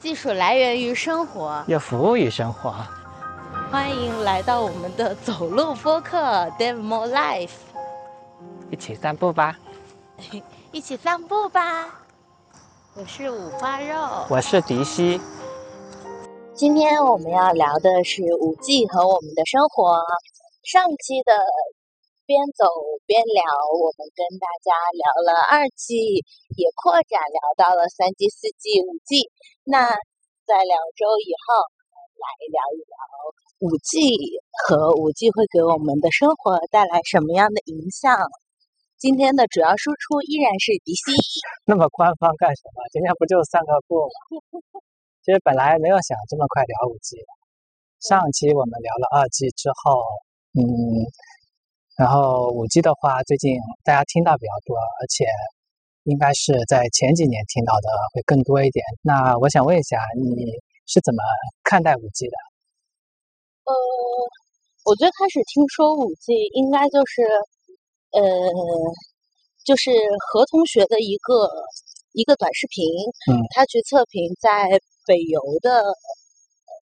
技术来源于生活，要服务于生活。欢迎来到我们的走路播客《Dave More Life》，一起散步吧！一起散步吧！我是五花肉，我是迪西。今天我们要聊的是五 G 和我们的生活。上期的。边走边聊，我们跟大家聊了二 G，也扩展聊到了三 G、四 G、五 G。那在两周以后，来聊一聊五 G 和五 G 会给我们的生活带来什么样的影响。今天的主要输出依然是迪西。那么官方干什么？今天不就散个步吗？其实本来没有想这么快聊五 G 的。上期我们聊了二 G 之后，嗯。然后五 G 的话，最近大家听到比较多，而且应该是在前几年听到的会更多一点。那我想问一下，你是怎么看待五 G 的？呃，我最开始听说五 G 应该就是，呃，就是何同学的一个一个短视频，嗯，他去测评在北邮的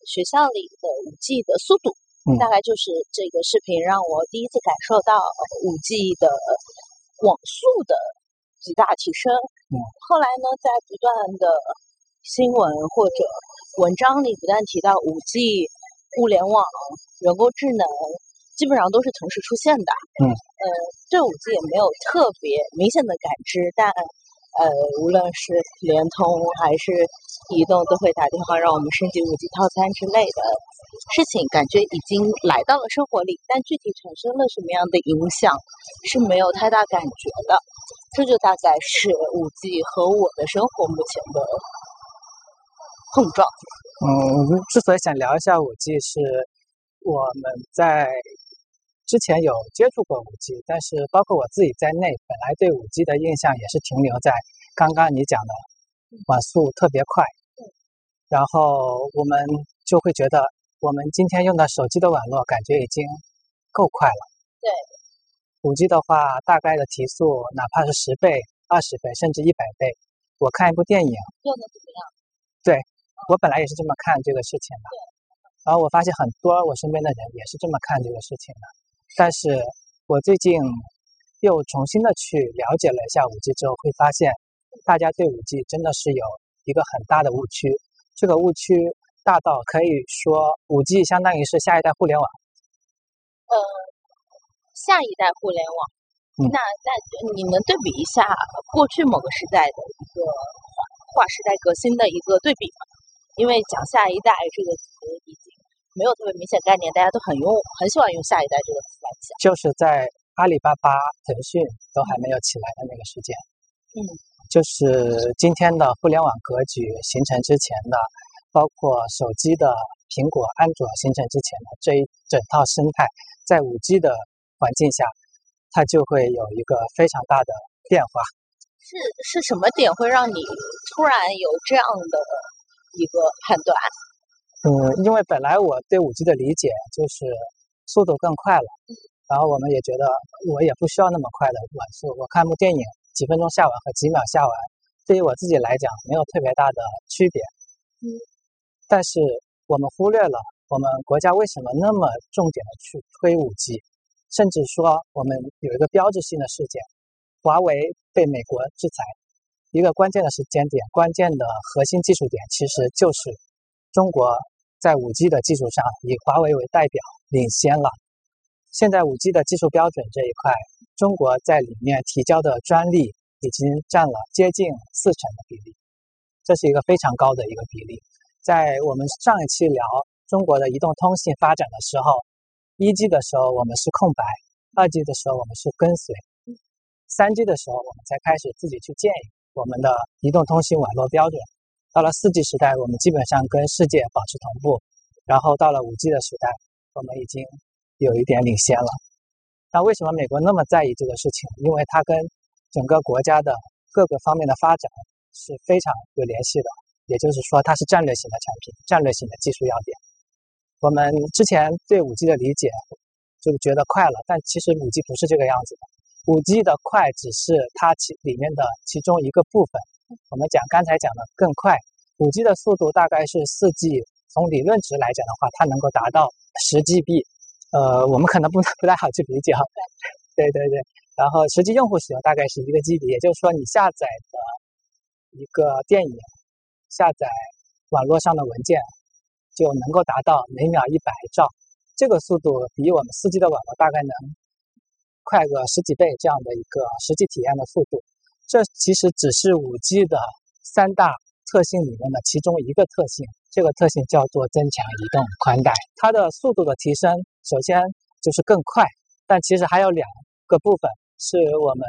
学校里的五 G 的速度。大概就是这个视频让我第一次感受到五 G 的网速的极大提升。嗯，后来呢，在不断的新闻或者文章里不断提到五 G、物联网、人工智能，基本上都是同时出现的。嗯，呃，对五 G 也没有特别明显的感知，但。呃，无论是联通还是移动，都会打电话让我们升级五 G 套餐之类的事情，感觉已经来到了生活里。但具体产生了什么样的影响，是没有太大感觉的。这就大概是五 G 和我的生活目前的碰撞。嗯，之所以想聊一下五 G，是我们在。之前有接触过五 G，但是包括我自己在内，本来对五 G 的印象也是停留在刚刚你讲的网速特别快，然后我们就会觉得我们今天用的手机的网络感觉已经够快了。对，五 G 的话，大概的提速哪怕是十倍、二十倍，甚至一百倍。我看一部电影用的怎么样？对，我本来也是这么看这个事情的。然后我发现很多我身边的人也是这么看这个事情的。但是我最近又重新的去了解了一下五 G 之后，会发现大家对五 G 真的是有一个很大的误区。这个误区大到可以说五 G 相当于是下一代互联网。呃，下一代互联网。那那你能对比一下过去某个时代的一个划时代革新的一个对比吗？因为讲下一代这个词已经。没有特别明显概念，大家都很用，很喜欢用“下一代”这个词来讲。就是在阿里巴巴、腾讯都还没有起来的那个时间，嗯，就是今天的互联网格局形成之前的，包括手机的苹果、安卓形成之前的这一整套生态，在五 G 的环境下，它就会有一个非常大的变化。是是什么点会让你突然有这样的一个判断？嗯，因为本来我对五 G 的理解就是速度更快了，然后我们也觉得我也不需要那么快的网速。我看部电影几分钟下完和几秒下完，对于我自己来讲没有特别大的区别。嗯，但是我们忽略了我们国家为什么那么重点的去推五 G，甚至说我们有一个标志性的事件，华为被美国制裁，一个关键的时间点，关键的核心技术点其实就是。中国在五 G 的技术上以华为为代表领先了。现在五 G 的技术标准这一块，中国在里面提交的专利已经占了接近四成的比例，这是一个非常高的一个比例。在我们上一期聊中国的移动通信发展的时候，一 G 的时候我们是空白，二 G 的时候我们是跟随，三 G 的时候我们才开始自己去建我们的移动通信网络标准。到了四 G 时代，我们基本上跟世界保持同步，然后到了五 G 的时代，我们已经有一点领先了。那为什么美国那么在意这个事情？因为它跟整个国家的各个方面的发展是非常有联系的，也就是说，它是战略性的产品，战略性的技术要点。我们之前对五 G 的理解就觉得快了，但其实五 G 不是这个样子的。五 G 的快只是它其里面的其中一个部分。我们讲刚才讲的更快，五 G 的速度大概是四 G，从理论值来讲的话，它能够达到十 GB。呃，我们可能不不太好去理解。对对对。然后实际用户使用大概是一个 GB，也就是说你下载的一个电影、下载网络上的文件就能够达到每秒一百兆，这个速度比我们四 G 的网络大概能快个十几倍这样的一个实际体验的速度。这其实只是五 G 的三大特性里面的其中一个特性，这个特性叫做增强移动宽带。它的速度的提升，首先就是更快，但其实还有两个部分。是我们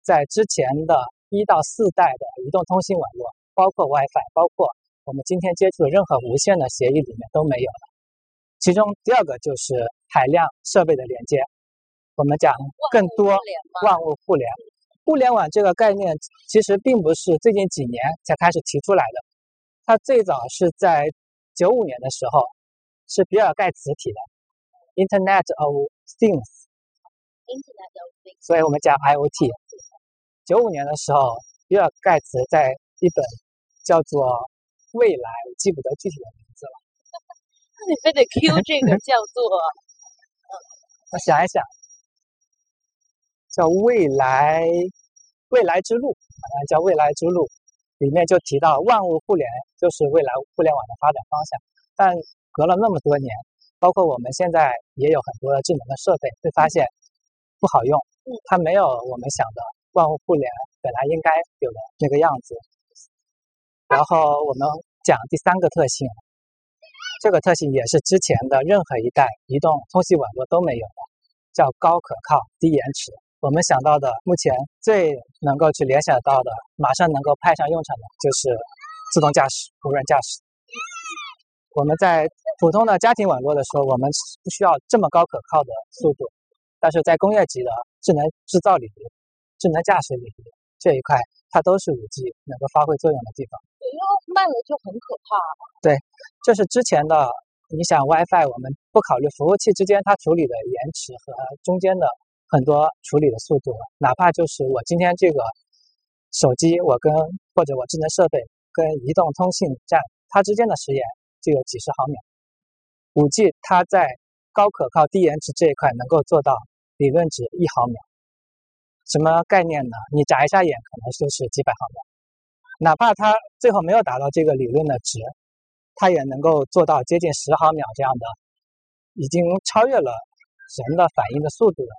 在之前的一到四代的移动通信网络，包括 WiFi，包括我们今天接触的任何无线的协议里面都没有的。其中第二个就是海量设备的连接。我们讲更多万物互联，互联网这个概念其实并不是最近几年才开始提出来的，它最早是在九五年的时候，是比尔盖茨提的 Internet of Things。所以我们讲 IOT。九五年的时候，比尔盖茨在一本叫做《未来》，我记不得具体的名字了。那 你非得 Q 这个叫做？我想一想，叫《未来未来之路》，好像叫《未来之路》，里面就提到万物互联就是未来互联网的发展方向。但隔了那么多年，包括我们现在也有很多智能的设备，会发现。不好用，它没有我们想的万物互联本来应该有的那个样子。然后我们讲第三个特性，这个特性也是之前的任何一代移动通信网络都没有的，叫高可靠、低延迟。我们想到的目前最能够去联想到的，马上能够派上用场的就是自动驾驶、无人驾驶。我们在普通的家庭网络的时候，我们不需要这么高可靠的速度。但是在工业级的智能制造领域、智能驾驶领域这一块，它都是五 G 能够发挥作用的地方。慢了就很可怕。对，这是之前的。你想 WiFi，我们不考虑服务器之间它处理的延迟和中间的很多处理的速度，哪怕就是我今天这个手机，我跟或者我智能设备跟移动通信站它之间的时延就有几十毫秒。五 G 它在高可靠、低延迟这一块能够做到。理论值一毫秒，什么概念呢？你眨一下眼，可能就是几百毫秒。哪怕它最后没有达到这个理论的值，它也能够做到接近十毫秒这样的，已经超越了人的反应的速度的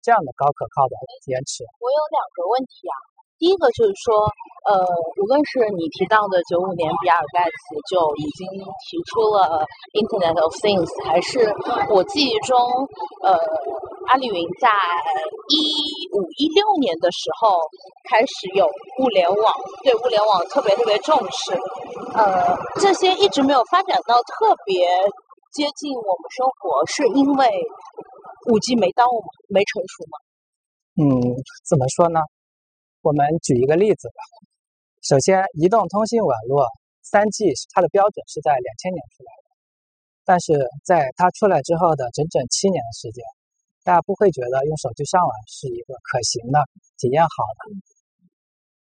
这样的高可靠的延迟。我有两个问题啊。第一个就是说，呃，无论是你提到的九五年比尔盖茨就已经提出了 Internet of Things，还是我记忆中，呃，阿里云在一五一六年的时候开始有物联网，对物联网特别特别重视，呃，这些一直没有发展到特别接近我们生活，是因为五 G 没到没成熟吗？嗯，怎么说呢？我们举一个例子吧。首先，移动通信网络三 G 它的标准是在两千年出来的，但是在它出来之后的整整七年的时间，大家不会觉得用手机上网是一个可行的、体验好的。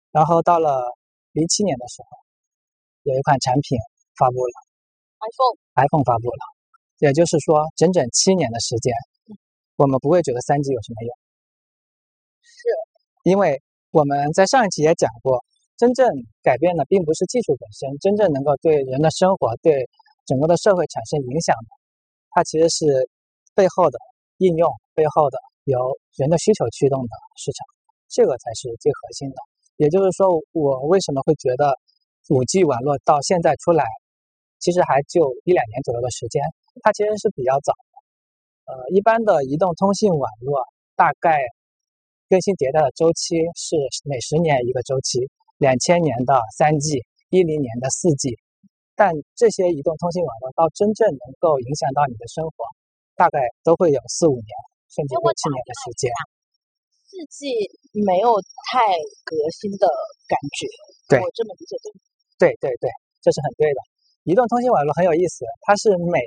然后到了零七年的时候，有一款产品发布了，iPhone，iPhone 发布了，也就是说，整整七年的时间，我们不会觉得三 G 有什么用，是因为。我们在上一期也讲过，真正改变的并不是技术本身，真正能够对人的生活、对整个的社会产生影响的，它其实是背后的应用，背后的由人的需求驱动的市场，这个才是最核心的。也就是说，我为什么会觉得五 G 网络到现在出来，其实还就一两年左右的时间，它其实是比较早的。呃，一般的移动通信网络大概。更新迭代的周期是每十年一个周期，两千年的三 G，一零年的四 G，但这些移动通信网络到真正能够影响到你的生活，大概都会有四五年甚至六七年的时间。四 G 没有太革新的感觉，对我这么理解对？对对对，这是很对的。移动通信网络很有意思，它是每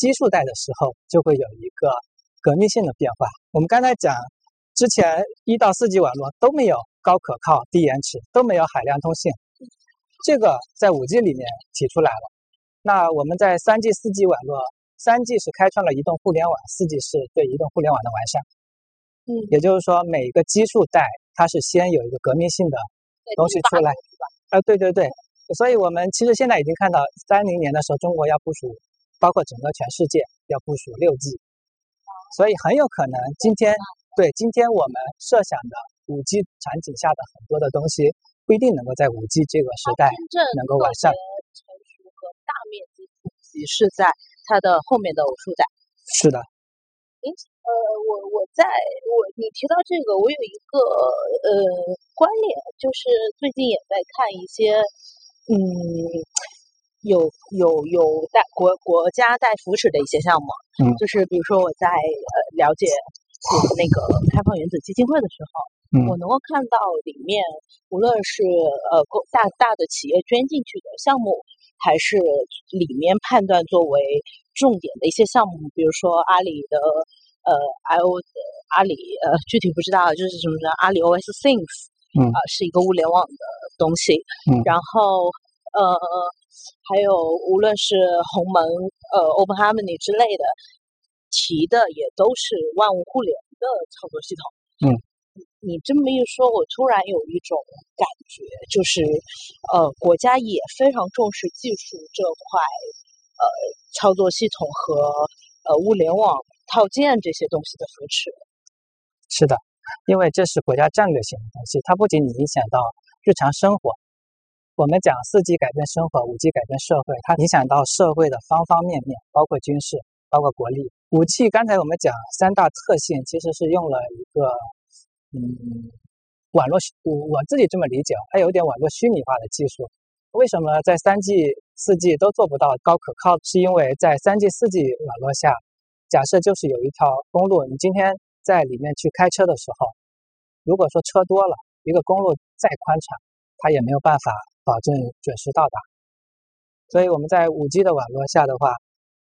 基数代的时候就会有一个革命性的变化。我们刚才讲。之前一到四 G 网络都没有高可靠、低延迟，都没有海量通信。这个在五 G 里面提出来了。那我们在三 G、四 G 网络，三 G 是开创了移动互联网，四 G 是对移动互联网的完善。嗯，也就是说，每一个基数代它是先有一个革命性的东西出来。啊，对对对。所以我们其实现在已经看到，三零年的时候，中国要部署，包括整个全世界要部署六 G。所以很有可能今天，对今天我们设想的五 G 场景下的很多的东西，不一定能够在五 G 这个时代能够完善。成熟和大面积普及是在它的后面的偶数代。是的。您呃，我我在我你提到这个，我有一个呃观念，就是最近也在看一些嗯。有有有带国国家带扶持的一些项目，嗯，就是比如说我在呃了解那个开放原子基金会的时候，嗯，我能够看到里面无论是呃大大的企业捐进去的项目，还是里面判断作为重点的一些项目，比如说阿里的呃 I O 阿里呃具体不知道就是什么的阿里 O S Things，嗯。啊是一个物联网的东西，嗯，然后呃。还有，无论是鸿蒙、呃，Open Harmony 之类的提的，也都是万物互联的操作系统。嗯，你这么一说，我突然有一种感觉，就是呃，国家也非常重视技术这块，呃，操作系统和呃物联网套件这些东西的扶持。是的，因为这是国家战略性的东西，它不仅影响到日常生活。我们讲四 G 改变生活，五 G 改变社会，它影响到社会的方方面面，包括军事，包括国力。五 G 刚才我们讲三大特性，其实是用了一个嗯网络，我我自己这么理解，它有点网络虚拟化的技术。为什么在三 G、四 G 都做不到高可靠？是因为在三 G、四 G 网络下，假设就是有一条公路，你今天在里面去开车的时候，如果说车多了，一个公路再宽敞，它也没有办法。保证准时到达，所以我们在五 G 的网络下的话，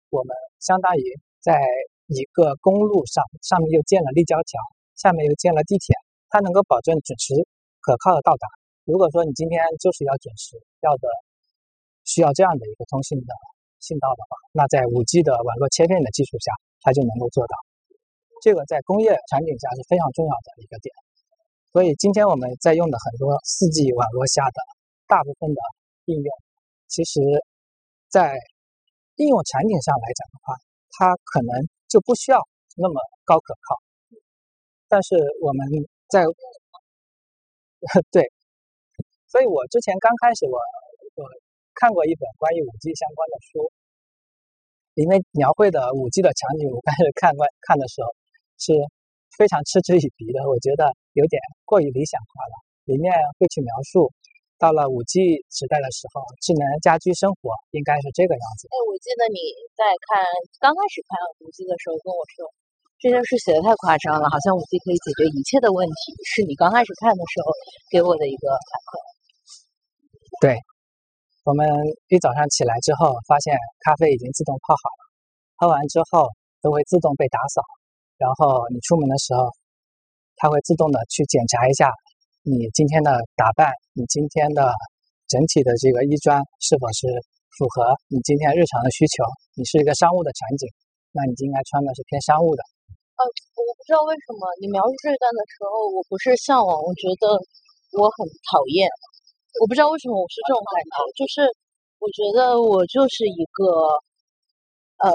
我们相当于在一个公路上，上面又建了立交桥，下面又建了地铁，它能够保证准时可靠的到达。如果说你今天就是要准时，要的需要这样的一个通信的信道的话，那在五 G 的网络切片的技术下，它就能够做到。这个在工业场景下是非常重要的一个点。所以今天我们在用的很多四 G 网络下的。大部分的应用，其实，在应用场景上来讲的话，它可能就不需要那么高可靠。但是我们在 对，所以我之前刚开始我我看过一本关于五 G 相关的书，里面描绘的五 G 的场景，我开始看观看的时候是非常嗤之以鼻的，我觉得有点过于理想化了。里面会去描述。到了五 G 时代的时候，智能家居生活应该是这个样子。哎，我记得你在看刚开始看五 G 的时候跟我说，这件事写的太夸张了，好像五 G 可以解决一切的问题，是你刚开始看的时候给我的一个反馈。对，我们一早上起来之后，发现咖啡已经自动泡好了，喝完之后都会自动被打扫，然后你出门的时候，它会自动的去检查一下。你今天的打扮，你今天的整体的这个衣装是否是符合你今天日常的需求？你是一个商务的场景，那你就应该穿的是偏商务的。呃，我不知道为什么你描述这一段的时候，我不是向往，我觉得我很讨厌。我不知道为什么我是这种感觉，就是我觉得我就是一个呃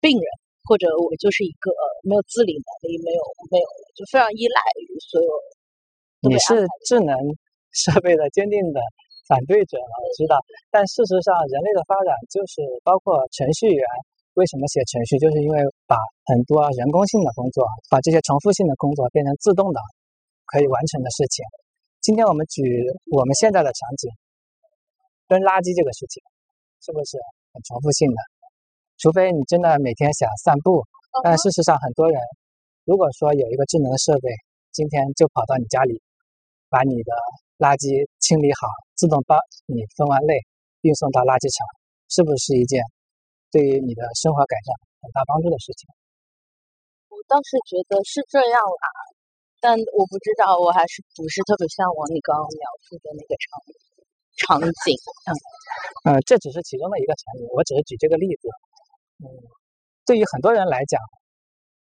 病人，或者我就是一个没有自理能力、没有没有就非常依赖于所有。你是智能 设备的坚定的反对者，我知道。但事实上，人类的发展就是包括程序员为什么写程序，就是因为把很多人工性的工作，把这些重复性的工作变成自动的可以完成的事情。今天我们举我们现在的场景，扔垃圾这个事情，是不是很重复性的？除非你真的每天想散步，但事实上，很多人如果说有一个智能的设备，今天就跑到你家里。把你的垃圾清理好，自动帮你分完类，运送到垃圾场，是不是一件对于你的生活改善很大帮助的事情？我倒是觉得是这样啦，但我不知道，我还是不是特别向往你刚刚描述的那个场景。场景。嗯，这只是其中的一个场景，我只是举这个例子。嗯，对于很多人来讲，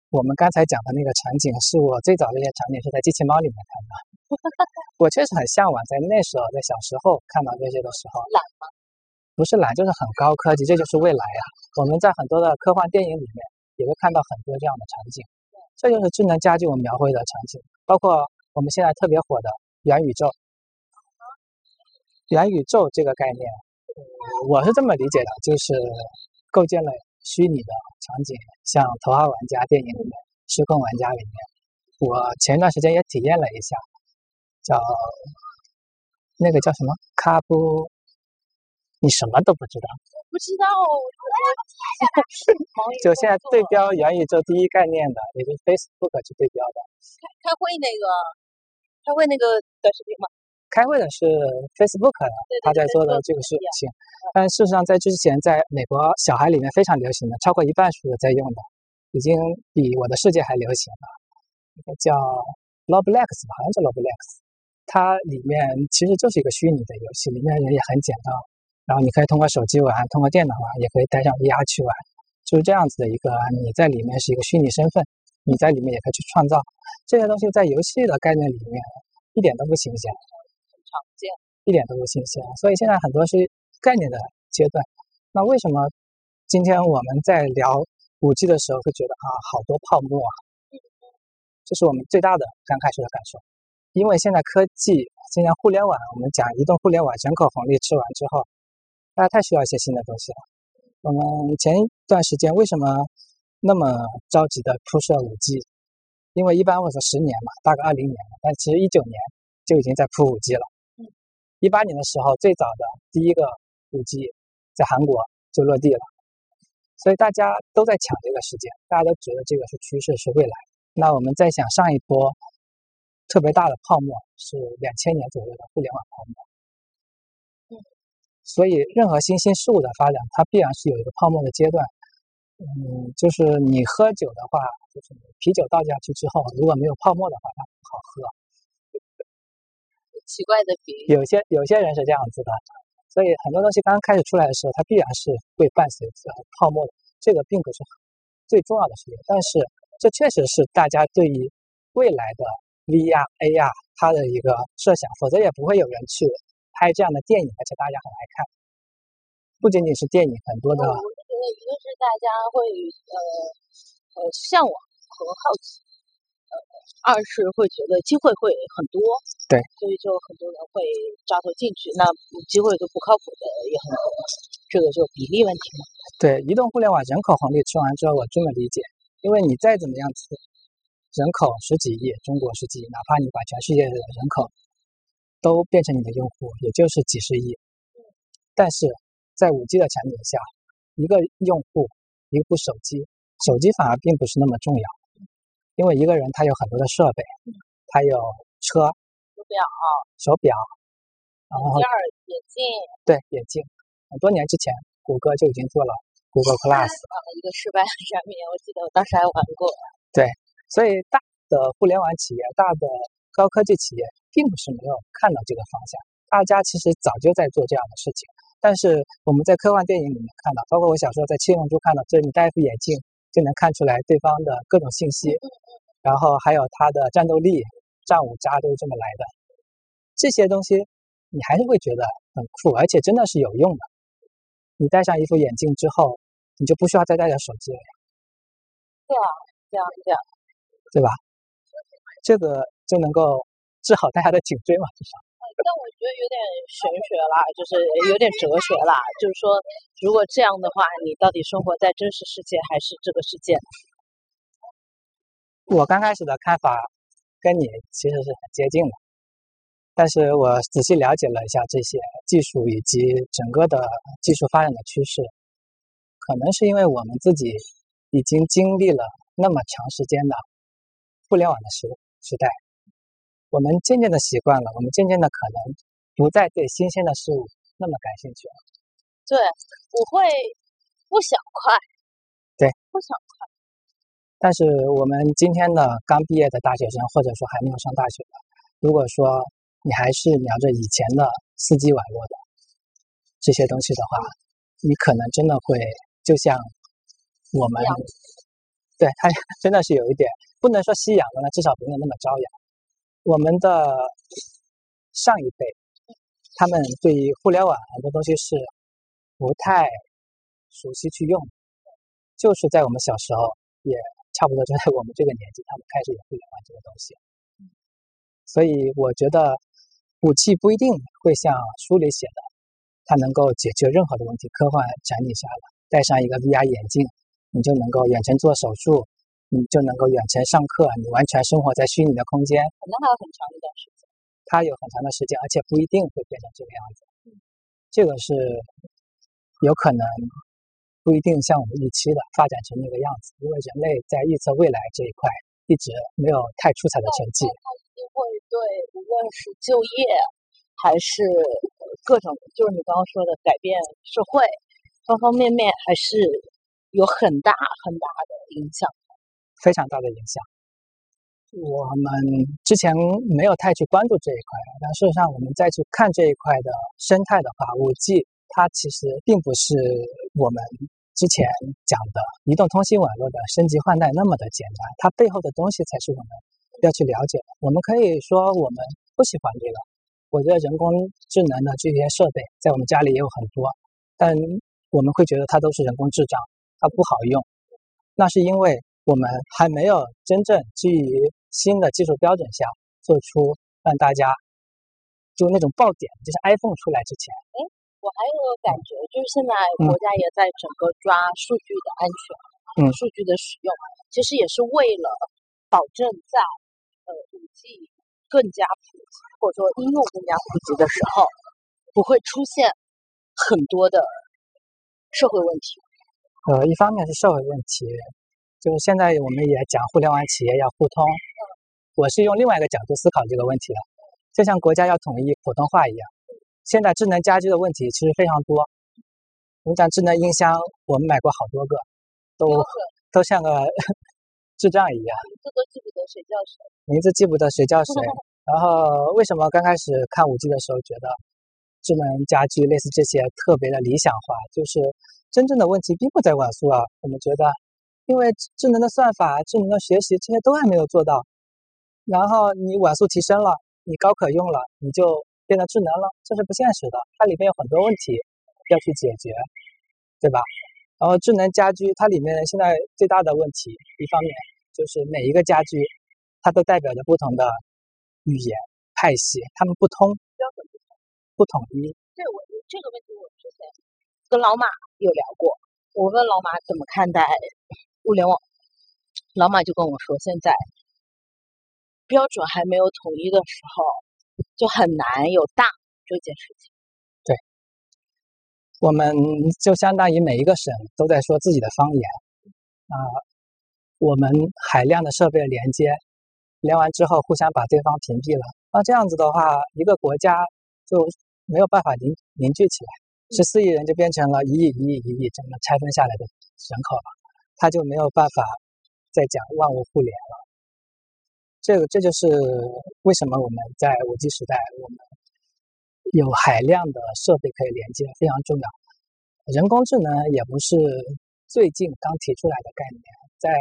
我们刚才讲的那个场景，是我最早这些场景是在机器猫里面看的。我确实很向往，在那时候，在小时候看到这些的时候，懒吗？不是懒，就是很高科技，这就是未来呀。我们在很多的科幻电影里面也会看到很多这样的场景，这就是智能家居我们描绘的场景，包括我们现在特别火的元宇宙。元宇宙这个概念。我是这么理解的，就是构建了虚拟的场景，像《头号玩家》电影里面，《失控玩家》里面。我前一段时间也体验了一下，叫那个叫什么卡布，你什么都不知道？我不知道。就现在对标元宇宙第一概念的，也就是 Facebook 去对标的。开会那个，开会那个短视频吗？开会的是 Facebook，的他在做的这个事情，但事实上在之前，在美国小孩里面非常流行的，超过一半是在用的，已经比我的世界还流行了。一个叫 Roblox 吧，好像叫 Roblox，它里面其实就是一个虚拟的游戏，里面人也很简单，然后你可以通过手机玩，通过电脑玩，也可以带上 VR 去玩，就是这样子的一个，你在里面是一个虚拟身份，你在里面也可以去创造这些东西，在游戏的概念里面一点都不新鲜。常见，一点都不新鲜，所以现在很多是概念的阶段。那为什么今天我们在聊五 G 的时候会觉得啊好多泡沫啊？这是我们最大的刚开始的感受。因为现在科技，现在互联网，我们讲移动互联网人口红利吃完之后，大家太需要一些新的东西了。我们前一段时间为什么那么着急的铺设五 G？因为一般我说十年嘛，大概二零年了，但其实一九年就已经在铺五 G 了。一八年的时候，最早的第一个五 G 在韩国就落地了，所以大家都在抢这个时间，大家都觉得这个是趋势，是未来。那我们再想，上一波特别大的泡沫是两千年左右的互联网泡沫。嗯，所以任何新兴事物的发展，它必然是有一个泡沫的阶段。嗯，就是你喝酒的话，就是啤酒倒下去之后，如果没有泡沫的话，它不好喝。奇怪的比喻，有些有些人是这样子的，所以很多东西刚刚开始出来的时候，它必然是会伴随着泡沫的，这个并不是最重要的事情。但是这确实是大家对于未来的 VR、AR 它的一个设想，否则也不会有人去拍这样的电影，而且大家很爱看。不仅仅是电影，很多的。我觉得一个是大家会呃呃向往和好奇。呃二是会觉得机会会很多，对，所以就很多人会扎头进去。那机会就不靠谱的也很多，这个就比例问题嘛。对，移动互联网人口红利吃完之后，我这么理解，因为你再怎么样吃，人口十几亿，中国十几亿，哪怕你把全世界的人口都变成你的用户，也就是几十亿。但是在五 G 的场景下，一个用户一部手机，手机反而并不是那么重要。因为一个人他有很多的设备，他有车、手表、手表，然后眼镜，对眼镜，很多年之前，谷歌就已经做了 Google Glass 一个失败的产品，我记得我当时还玩过。对，所以大的互联网企业、大的高科技企业，并不是没有看到这个方向，大家其实早就在做这样的事情。但是我们在科幻电影里面看到，包括我小时候在《七龙珠》看到，这你戴一副眼镜就能看出来对方的各种信息。然后还有它的战斗力、战五渣都是这么来的，这些东西你还是会觉得很酷，而且真的是有用的。你戴上一副眼镜之后，你就不需要再带着手机了。对啊，这样这样，对吧？这个就能够治好大家的颈椎嘛，至少。但我觉得有点玄学啦，就是有点哲学啦。就是说，如果这样的话，你到底生活在真实世界还是这个世界？我刚开始的看法跟你其实是很接近的，但是我仔细了解了一下这些技术以及整个的技术发展的趋势，可能是因为我们自己已经经历了那么长时间的互联网的时时代，我们渐渐的习惯了，我们渐渐的可能不再对新鲜的事物那么感兴趣了。对，我会不想快，对，不想快。但是我们今天的刚毕业的大学生，或者说还没有上大学的，如果说你还是聊着以前的四 G 网络的这些东西的话，你可能真的会就像我们，对他真的是有一点不能说夕阳了，至少不能那么朝阳。我们的上一辈，他们对于互联网很多东西是不太熟悉去用，就是在我们小时候，也差不多就在我们这个年纪，他们开始有互联网这个东西。所以我觉得武器不一定会像书里写的。它能够解决任何的问题。科幻展底下了，戴上一个 VR 眼镜，你就能够远程做手术，你就能够远程上课，你完全生活在虚拟的空间。可能还有很长一段时间。它有很长的时间，而且不一定会变成这个样子。这个是有可能不一定像我们预期的发展成那个样子，因为人类在预测未来这一块一直没有太出彩的成绩。它一定会对无论是就业还是。各种就是你刚刚说的改变社会，方方面面还是有很大很大的影响，非常大的影响。我们之前没有太去关注这一块，但事实上我们再去看这一块的生态的话，五 G 它其实并不是我们之前讲的移动通信网络的升级换代那么的简单，它背后的东西才是我们要去了解的。我们可以说我们不喜欢这个。我觉得人工智能的这些设备在我们家里也有很多，但我们会觉得它都是人工智障，它不好用。那是因为我们还没有真正基于新的技术标准下做出让大家就那种爆点，就是 iPhone 出来之前。哎，我还有个感觉，就是现在国家也在整个抓数据的安全，嗯，数据的使用，其实也是为了保证在呃五 G。更加普及，或者说应用更加普及的时候，不会出现很多的社会问题。呃，一方面是社会问题，就是现在我们也讲互联网企业要互通，我是用另外一个角度思考这个问题的，就像国家要统一普通话一样。现在智能家居的问题其实非常多，我们讲智能音箱，我们买过好多个，都都像个。智障一样，名字都记不得谁叫谁，名字记不得谁叫谁。然后为什么刚开始看五 G 的时候觉得智能家居类似这些特别的理想化？就是真正的问题并不在网速啊。我们觉得，因为智能的算法、智能的学习这些都还没有做到。然后你网速提升了，你高可用了，你就变得智能了，这是不现实的。它里面有很多问题要去解决，对吧？然后智能家居它里面现在最大的问题，一方面就是每一个家居，它都代表着不同的语言派系，它们不通，标准不同，不统一。对我这个问题，我之前跟老马有聊过，我问老马怎么看待物联网，老马就跟我说，现在标准还没有统一的时候，就很难有大这件事情。对我们就相当于每一个省都在说自己的方言啊，我们海量的设备连接，连完之后互相把对方屏蔽了，那这样子的话，一个国家就没有办法凝凝聚起来，十四亿人就变成了一亿一亿一亿这么拆分下来的人口了，他就没有办法再讲万物互联了。这个这就是为什么我们在五 G 时代我们。有海量的设备可以连接，非常重要。人工智能也不是最近刚提出来的概念，在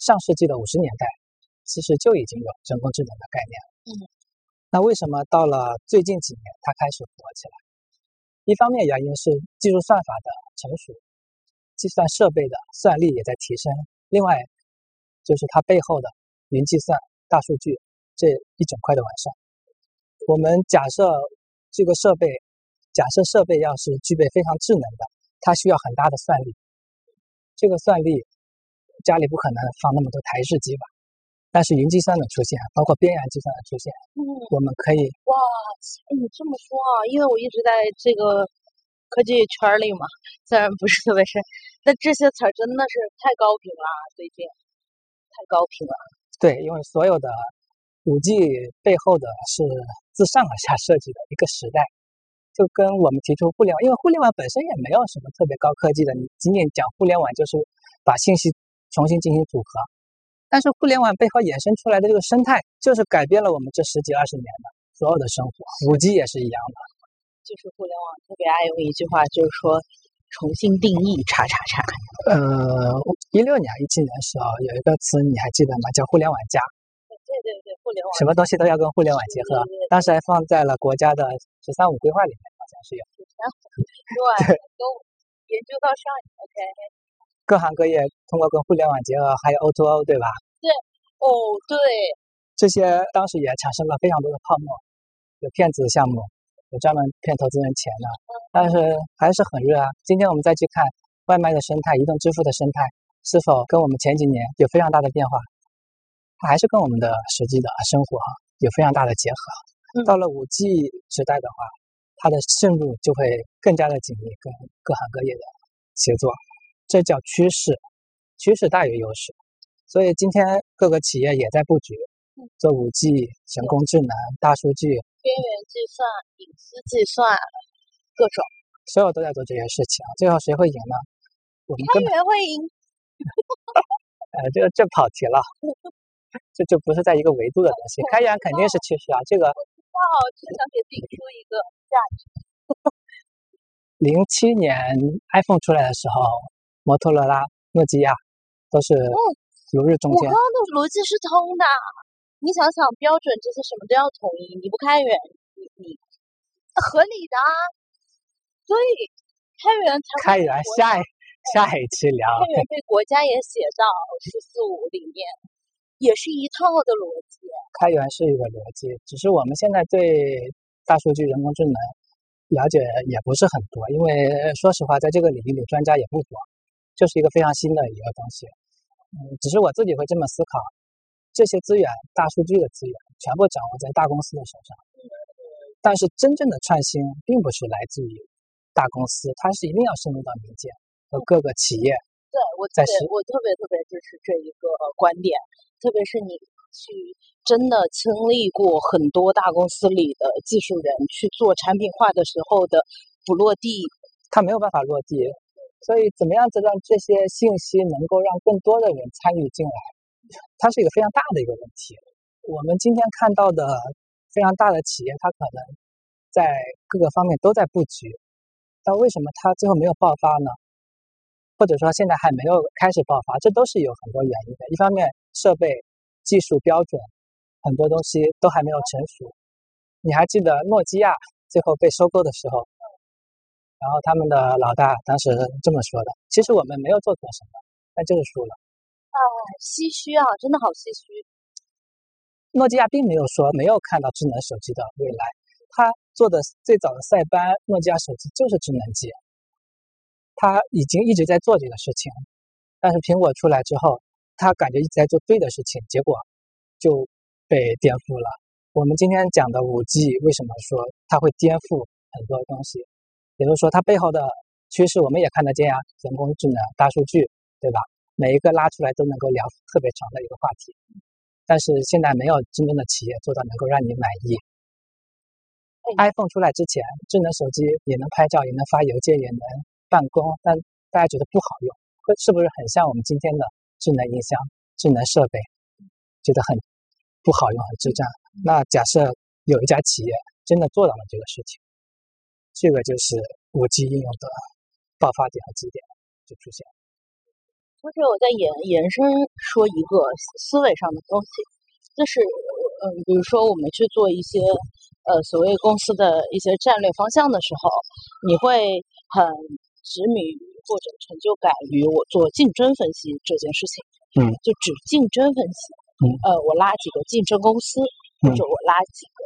上世纪的五十年代，其实就已经有人工智能的概念了。嗯，那为什么到了最近几年它开始火起来？一方面原因是技术算法的成熟，计算设备的算力也在提升；另外就是它背后的云计算、大数据这一整块的完善。我们假设。这个设备，假设设备要是具备非常智能的，它需要很大的算力。这个算力家里不可能放那么多台式机吧？但是云计算的出现，包括边缘计算的出现，嗯，我们可以哇，哎你这么说啊，因为我一直在这个科技圈里嘛，虽然不是特别深，但这些词儿真的是太高频了，最近太高频了。对，因为所有的五 G 背后的是。自上而下设计的一个时代，就跟我们提出互联网，因为互联网本身也没有什么特别高科技的，你仅仅讲互联网就是把信息重新进行组合。但是互联网背后衍生出来的这个生态，就是改变了我们这十几二十年的所有的生活。五 G 也是一样的，就是互联网特别爱用一句话，就是说重新定义叉叉叉。呃，一六年、一七年的时候有一个词你还记得吗？叫互联网加。对对对，互联网什么东西都要跟互联网结合，当时还放在了国家的“十三五”规划里面，好像是有。对，都研究到上，OK。各行各业通过跟互联网结合，还有 O2O，对吧？对，哦，对。这些当时也产生了非常多的泡沫，有骗子项目，有专门骗投资人钱的，但是还是很热啊。今天我们再去看外卖的生态、移动支付的生态，是否跟我们前几年有非常大的变化？它还是跟我们的实际的生活有非常大的结合。到了五 G 时代的话，它的渗入就会更加的紧密，跟各行各业的协作，这叫趋势，趋势大于优势。所以今天各个企业也在布局。做五 G、人工智能、大数据、边缘计算、隐私计算，各种，所有都在做这些事情。最后谁会赢呢？我们开源会赢。呃，这个这跑题了，这就不是在一个维度的东西。开源肯定是趋势啊，这个。哦，就想给自己出一个价值。零七年 iPhone 出来的时候，摩托罗拉、诺基亚都是如日中天。我刚刚的逻辑是通的。你想想，标准这些什么都要统一，你不开源，你你合理的啊。所以开源才开源下一下一期聊。开源被国家也写到“十四五”里面，也是一套的逻辑。开源是一个逻辑，只是我们现在对大数据、人工智能了解也不是很多，因为说实话，在这个领域里专家也不多，就是一个非常新的一个东西。嗯，只是我自己会这么思考。这些资源，大数据的资源，全部掌握在大公司的手上。但是真正的创新，并不是来自于大公司，它是一定要深入到民间和各个企业。对我特别，我特别特别支持这一个观点。特别是你去真的经历过很多大公司里的技术人去做产品化的时候的不落地，他没有办法落地。所以，怎么样子让这些信息能够让更多的人参与进来？它是一个非常大的一个问题。我们今天看到的非常大的企业，它可能在各个方面都在布局，但为什么它最后没有爆发呢？或者说现在还没有开始爆发？这都是有很多原因的。一方面，设备、技术标准很多东西都还没有成熟。你还记得诺基亚最后被收购的时候，然后他们的老大当时这么说的：“其实我们没有做错什么，但就是输了。”啊，唏嘘啊，真的好唏嘘。诺基亚并没有说没有看到智能手机的未来，他做的最早的塞班诺基亚手机就是智能机，他已经一直在做这个事情。但是苹果出来之后，他感觉一直在做对的事情，结果就被颠覆了。我们今天讲的五 G 为什么说它会颠覆很多东西？也就是说，它背后的趋势我们也看得见呀，人工智能、大数据，对吧？每一个拉出来都能够聊特别长的一个话题，但是现在没有真正的企业做到能够让你满意。iPhone 出来之前，智能手机也能拍照，也能发邮件，也能办公，但大家觉得不好用，会是不是很像我们今天的智能音箱、智能设备，觉得很不好用、很智障？那假设有一家企业真的做到了这个事情，这个就是五 G 应用的爆发点和基点就出现了。或者我再延延伸说一个思维上的东西，就是嗯，比如说我们去做一些呃所谓公司的一些战略方向的时候，你会很执迷于或者成就感于我做竞争分析这件事情，嗯，就只竞争分析，嗯，呃，我拉几个竞争公司，或者我拉几个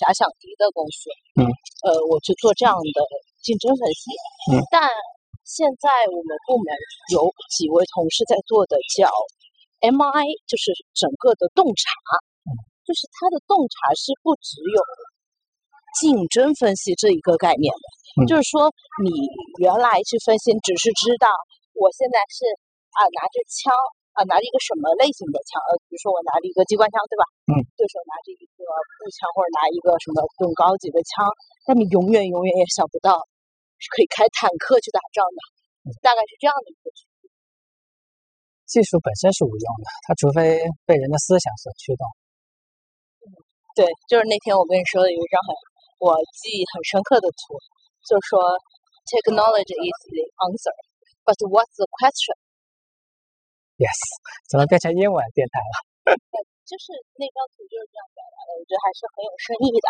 假想敌的公司，嗯，呃，我去做这样的竞争分析，嗯，但。现在我们部门有几位同事在做的叫 MI，就是整个的洞察，就是它的洞察是不只有竞争分析这一个概念的，就是说你原来去分析只是知道我现在是啊拿着枪啊拿着一个什么类型的枪，呃比如说我拿着一个机关枪对吧？嗯，对手拿着一个步枪或者拿一个什么更高级的枪，但你永远永远也想不到。是可以开坦克去打仗的，大概是这样的一个区别。技术本身是无用的，它除非被人的思想所驱动。对，就是那天我跟你说的有一张很我记忆很深刻的图，就说 technology is the answer, but what's the question? Yes，怎么变成英文电台了？就是那张图就是这样表达的，我觉得还是很有深意的。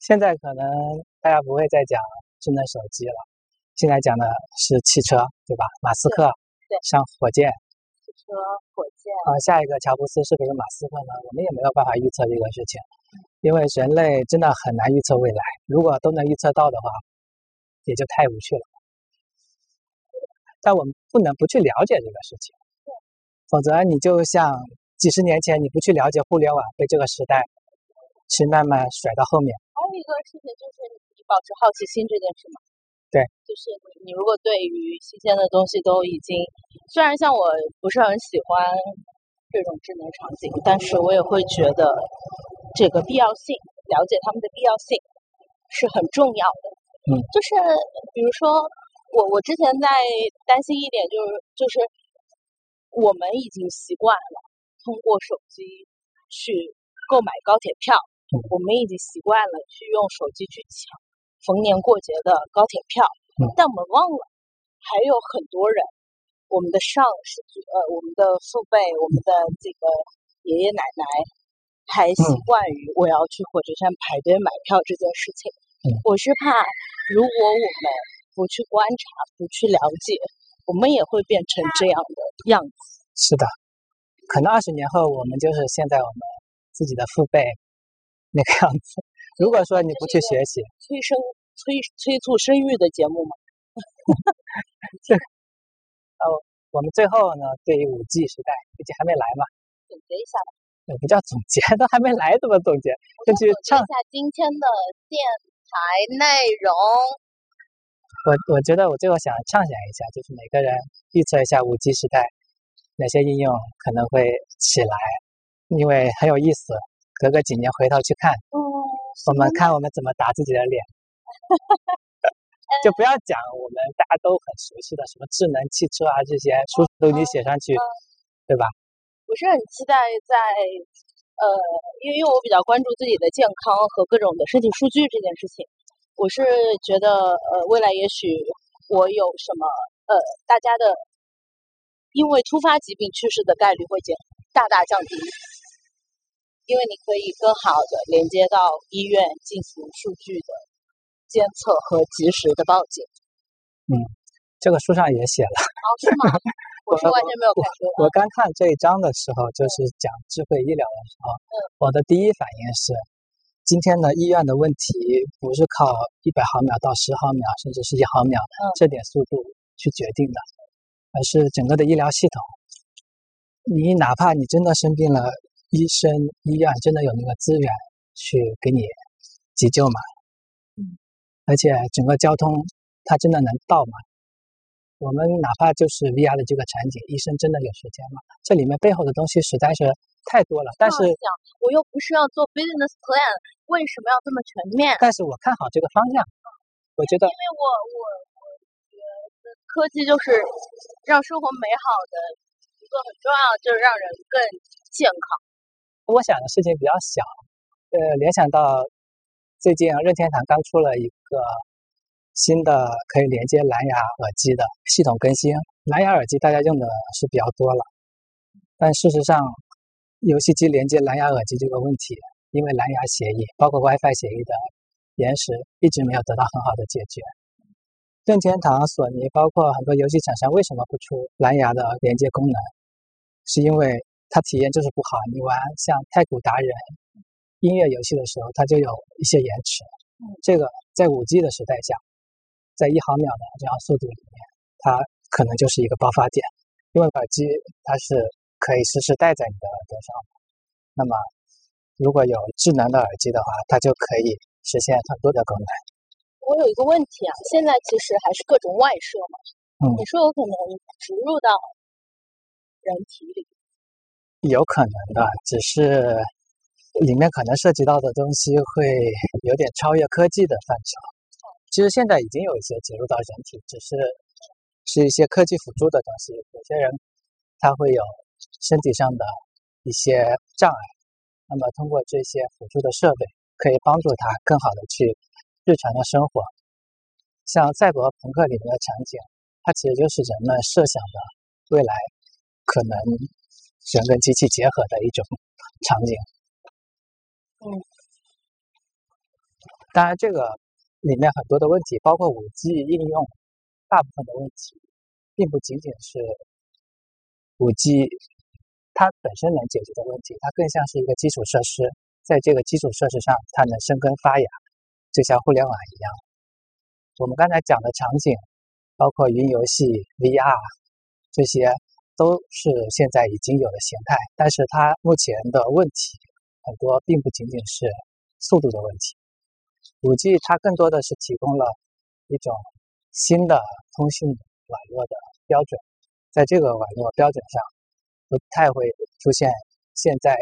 现在可能大家不会再讲智能手机了，现在讲的是汽车，对吧？马斯克对上火箭，汽车、火箭，啊，下一个乔布斯是不是马斯克呢？我们也没有办法预测这个事情，因为人类真的很难预测未来。如果都能预测到的话，也就太无趣了。但我们不能不去了解这个事情，否则你就像几十年前你不去了解互联网，被这个时代去慢慢甩到后面。还有一个事情就是你保持好奇心这件事嘛。对，就是你你如果对于新鲜的东西都已经，虽然像我不是很喜欢这种智能场景，但是我也会觉得这个必要性，了解他们的必要性是很重要的。嗯，就是比如说我我之前在担心一点，就是就是我们已经习惯了通过手机去购买高铁票，嗯我们已经习惯了去用手机去抢逢年过节的高铁票，嗯但我们忘了还有很多人，我们的上是呃我们的父辈，我们的这个爷爷奶奶还习嗯惯于我要去火车站排队买票这件事情。嗯我是怕如果我们不去观察、不去了解，我们也会变成这样的样子。是的，可能二十年后我们就是现在我们自己的父辈那个样子。如果说你不去学习，催生、催催促生育的节目吗？这 呃。我们最后呢，对于五 G 时代，估计还没来嘛，总结一下吧，也不叫总结，都还没来，怎么总结？根据唱一下今天的电台内容。我我觉得我最后想畅想一下，就是每个人预测一下五 G 时代哪些应用可能会起来，因为很有意思。隔个几年回头去看，嗯，我们看我们怎么打自己的脸，就不要讲我们大家都很熟悉的什么智能汽车啊这些书都已经写上去，对吧？我是很期待在呃，因为因为我比较关注自己的健康和各种的身体数据这件事情，我是觉得呃，未来也许我有什么呃，大家的因为突发疾病去世的概率会减大大降低，因为你可以更好的连接到医院进行数据的监测和及时的报警。嗯这个书上也写了。哦，是吗？我是完全没有看书我刚看这一章的时候，就是讲智慧医疗的时候，嗯我的第一反应是，今天的医院的问题不是靠一百毫秒到十毫秒，甚至是一毫秒、嗯这点速度去决定的，而是整个的医疗系统。你哪怕你真的生病了，医生医院真的有那个资源去给你急救吗？嗯，而且整个交通它真的能到吗？我们哪怕就是 VR 的这个场景，医生真的有时间吗？这里面背后的东西实在是太多了。但是，我又不是要做 business plan，为什么要这么全面？但是我看好这个方向，我觉得因为我我我觉得科技就是让生活美好的一个很重要，就是让人更健康。我想的事情比较小，呃，联想到最近任天堂刚出了一个新的可以连接蓝牙耳机的系统更新，蓝牙耳机大家用的是比较多了，但事实上，游戏机连接蓝牙耳机这个问题，因为蓝牙协议包括 WiFi 协议的延时，一直没有得到很好的解决。任天堂、索尼，包括很多游戏厂商为什么不出蓝牙的连接功能？是因为它体验就是不好。你玩像太古达人音乐游戏的时候，它就有一些延迟。这个在五 G 的时代下，在一毫秒的这样速度里面，它可能就是一个爆发点。因为耳机它是可以实时戴在你的耳朵上的，那么如果有智能的耳机的话，它就可以实现很多的功能。我有一个问题啊，现在其实还是各种外设嘛，嗯你说有可能植入到人体里，有可能的，只是里面可能涉及到的东西会有点超越科技的范畴。其实现在已经有一些植入到人体，只是是一些科技辅助的东西。有些人他会有身体上的一些障碍，那么通过这些辅助的设备，可以帮助他更好的去日常的生活。像赛博朋克里面的场景，它其实就是人们设想的未来可能人跟机器结合的一种场景。当然这个里面很多的问题，包括五 G 应用，大部分的问题，并不仅仅是五 G 它本身能解决的问题，它更像是一个基础设施，在这个基础设施上，它能生根发芽，就像互联网一样。我们刚才讲的场景，包括云游戏、VR 这些，都是现在已经有的形态。但是它目前的问题很多，并不仅仅是速度的问题。五 G 它更多的是提供了一种新的通信网络的标准，在这个网络标准上，不太会出现现在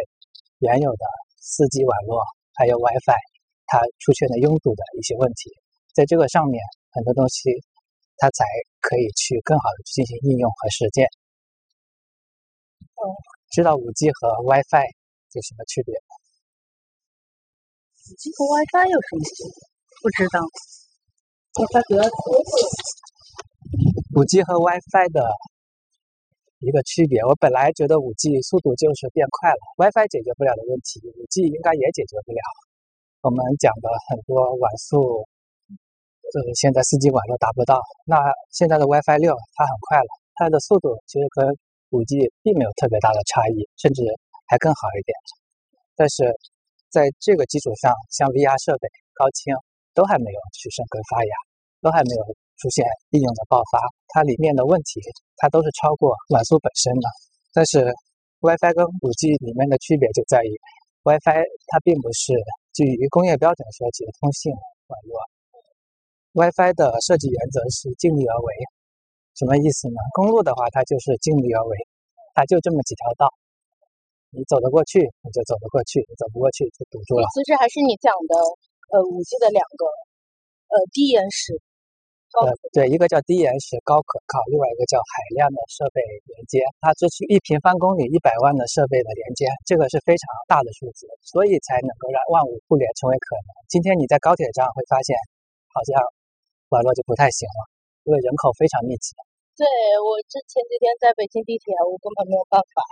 原有的四 G 网络还有 WiFi 它出现的拥堵的一些问题。在这个上面，很多东西它才可以去更好的进行应用和实践。嗯，知道五 G 和 WiFi 有什么区别和 WiFi 有什么区别？不知道。WiFi 主要五 G 和 WiFi 的一个区别，我本来觉得五 G 速度就是变快了，WiFi 解决不了的问题，五 G 应该也解决不了。我们讲的很多网速。呃，现在四 G 网络达不到，那现在的 WiFi 六它很快了，它的速度其实跟五 G 并没有特别大的差异，甚至还更好一点。但是在这个基础上，像 VR 设备、高清都还没有去生根发芽，都还没有出现应用的爆发，它里面的问题它都是超过网速本身的。但是 WiFi 跟五 G 里面的区别就在于，WiFi 它并不是基于工业标准设计的通信网络。WiFi 的设计原则是尽力而为，什么意思呢？公路的话，它就是尽力而为，它就这么几条道，你走得过去，你就走得过去；你走不过去，就堵住了。其实还是你讲的，呃，五 G 的两个，呃，低延时，呃，对，一个叫低延时高可靠，另外一个叫海量的设备连接，它支持一平方公里一百万的设备的连接，这个是非常大的数字，所以才能够让万物互联成为可能。今天你在高铁上会发现，好像。网络就不太行了，因为人口非常密集。对我之前几天在北京地铁，我根本没有办法。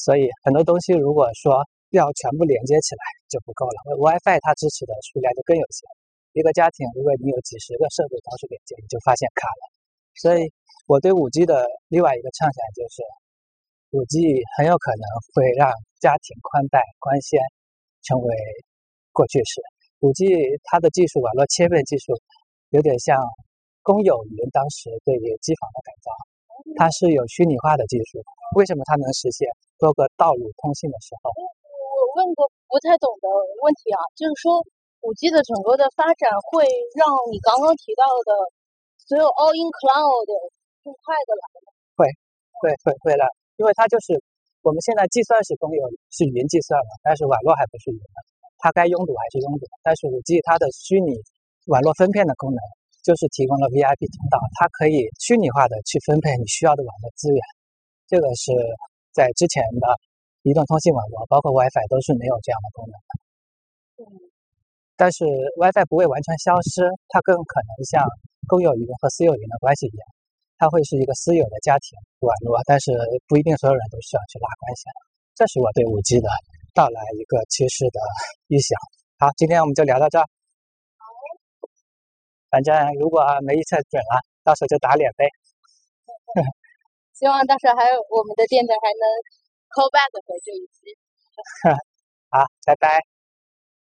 所以很多东西如果说要全部连接起来就不够了，WiFi 它支持的数量就更有限。一个家庭如果你有几十个设备同时连接，你就发现卡了。所以我对五 G 的另外一个畅想就是，五 G 很有可能会让家庭宽带光纤成为过去式。五 G 它的技术，网络切片技术。有点像公有云当时对于机房的改造，它是有虚拟化的技术。为什么它能实现多个道路通信的时候？我问个不太懂的问题啊，就是说五 G 的整个的发展会让你刚刚提到的所有 all in cloud 更快的来吗？会，会，会，会来，因为它就是我们现在计算是公有是云计算嘛，但是网络还不是云的，它该拥堵还是拥堵。但是五 G 它的虚拟。网络分片的功能就是提供了 VIP 通道，它可以虚拟化的去分配你需要的网络资源。这个是在之前的移动通信网络，包括 WiFi 都是没有这样的功能的。嗯。但是 WiFi 不会完全消失，它更可能像公有云和私有云的关系一样，它会是一个私有的家庭网络，但是不一定所有人都需要去拉关系。这是我对五 G 的到来一个趋势的预想。好，今天我们就聊到这儿。反正如果没预测准了，到时候就打脸呗。希望到时候还有我们的电台还能 call back 回这一期。好，拜拜。